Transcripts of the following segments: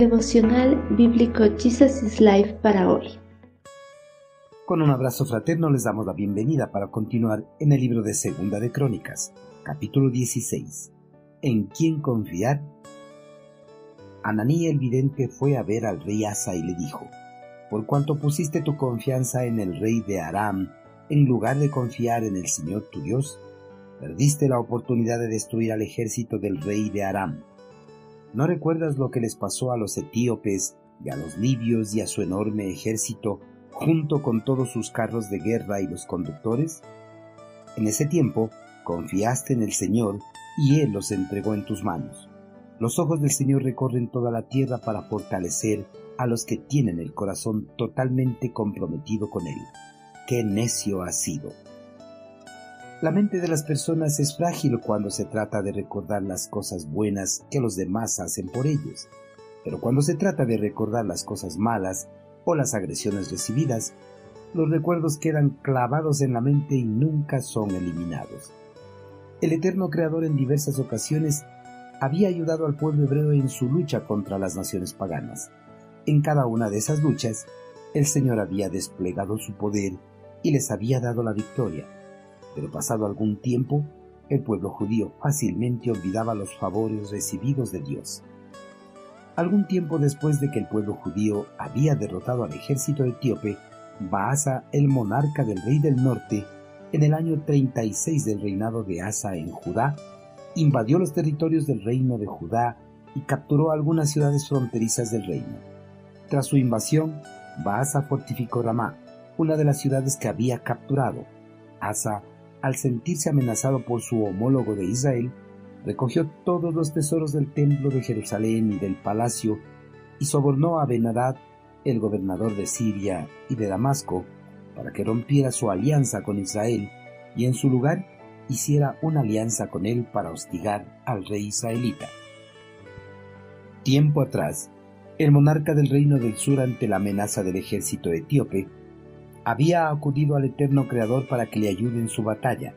Devocional Bíblico Jesus is Life para hoy. Con un abrazo fraterno les damos la bienvenida para continuar en el libro de Segunda de Crónicas, capítulo 16. ¿En quién confiar? Ananí el vidente fue a ver al rey Asa y le dijo, Por cuanto pusiste tu confianza en el rey de Aram, en lugar de confiar en el Señor tu Dios, perdiste la oportunidad de destruir al ejército del rey de Aram. ¿No recuerdas lo que les pasó a los etíopes y a los libios y a su enorme ejército, junto con todos sus carros de guerra y los conductores? En ese tiempo confiaste en el Señor y Él los entregó en tus manos. Los ojos del Señor recorren toda la tierra para fortalecer a los que tienen el corazón totalmente comprometido con Él. ¡Qué necio ha sido! La mente de las personas es frágil cuando se trata de recordar las cosas buenas que los demás hacen por ellos, pero cuando se trata de recordar las cosas malas o las agresiones recibidas, los recuerdos quedan clavados en la mente y nunca son eliminados. El eterno Creador en diversas ocasiones había ayudado al pueblo hebreo en su lucha contra las naciones paganas. En cada una de esas luchas, el Señor había desplegado su poder y les había dado la victoria. Pero pasado algún tiempo, el pueblo judío fácilmente olvidaba los favores recibidos de Dios. Algún tiempo después de que el pueblo judío había derrotado al ejército etíope, Baasa, el monarca del rey del norte, en el año 36 del reinado de Asa en Judá, invadió los territorios del reino de Judá y capturó algunas ciudades fronterizas del reino. Tras su invasión, Baasa fortificó Ramá, una de las ciudades que había capturado. Asa, al sentirse amenazado por su homólogo de Israel, recogió todos los tesoros del templo de Jerusalén y del palacio y sobornó a Benadad, el gobernador de Siria y de Damasco, para que rompiera su alianza con Israel y en su lugar hiciera una alianza con él para hostigar al rey israelita. Tiempo atrás, el monarca del reino del sur ante la amenaza del ejército etíope había acudido al eterno Creador para que le ayude en su batalla,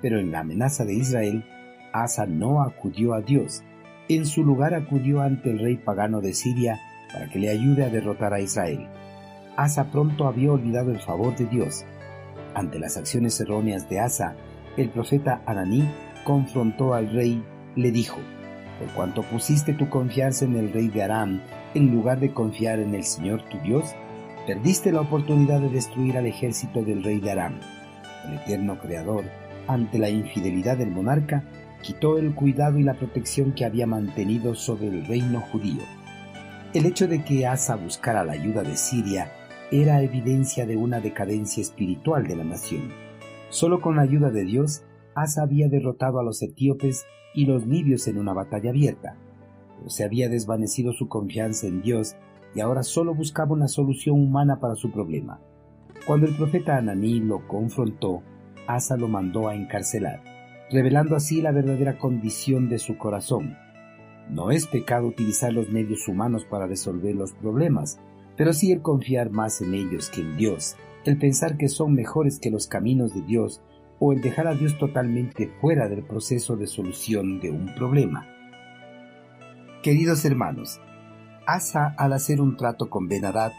pero en la amenaza de Israel, Asa no acudió a Dios. En su lugar acudió ante el rey pagano de Siria para que le ayude a derrotar a Israel. Asa pronto había olvidado el favor de Dios. Ante las acciones erróneas de Asa, el profeta Ananí confrontó al rey, le dijo, por cuanto pusiste tu confianza en el rey de Aram, en lugar de confiar en el Señor tu Dios, perdiste la oportunidad de destruir al ejército del rey de Aram. El eterno Creador, ante la infidelidad del monarca, quitó el cuidado y la protección que había mantenido sobre el reino judío. El hecho de que Asa buscara la ayuda de Siria era evidencia de una decadencia espiritual de la nación. Solo con la ayuda de Dios, Asa había derrotado a los etíopes y los libios en una batalla abierta, pero se había desvanecido su confianza en Dios y ahora solo buscaba una solución humana para su problema. Cuando el profeta Ananí lo confrontó, Asa lo mandó a encarcelar, revelando así la verdadera condición de su corazón. No es pecado utilizar los medios humanos para resolver los problemas, pero sí el confiar más en ellos que en Dios el pensar que son mejores que los caminos de Dios o el dejar a Dios totalmente fuera del proceso de solución de un problema. Queridos hermanos, Asa al hacer un trato con Benadad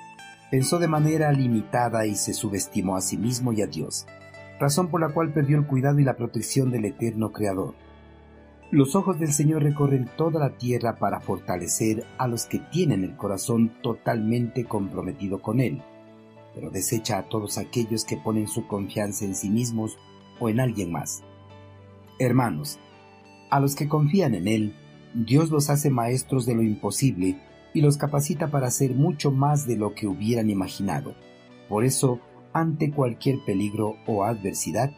pensó de manera limitada y se subestimó a sí mismo y a Dios, razón por la cual perdió el cuidado y la protección del eterno Creador. Los ojos del Señor recorren toda la tierra para fortalecer a los que tienen el corazón totalmente comprometido con Él pero desecha a todos aquellos que ponen su confianza en sí mismos o en alguien más. Hermanos, a los que confían en Él, Dios los hace maestros de lo imposible y los capacita para hacer mucho más de lo que hubieran imaginado. Por eso, ante cualquier peligro o adversidad,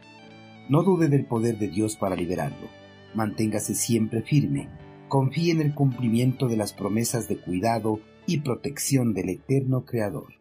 no dude del poder de Dios para liberarlo. Manténgase siempre firme. Confíe en el cumplimiento de las promesas de cuidado y protección del eterno Creador.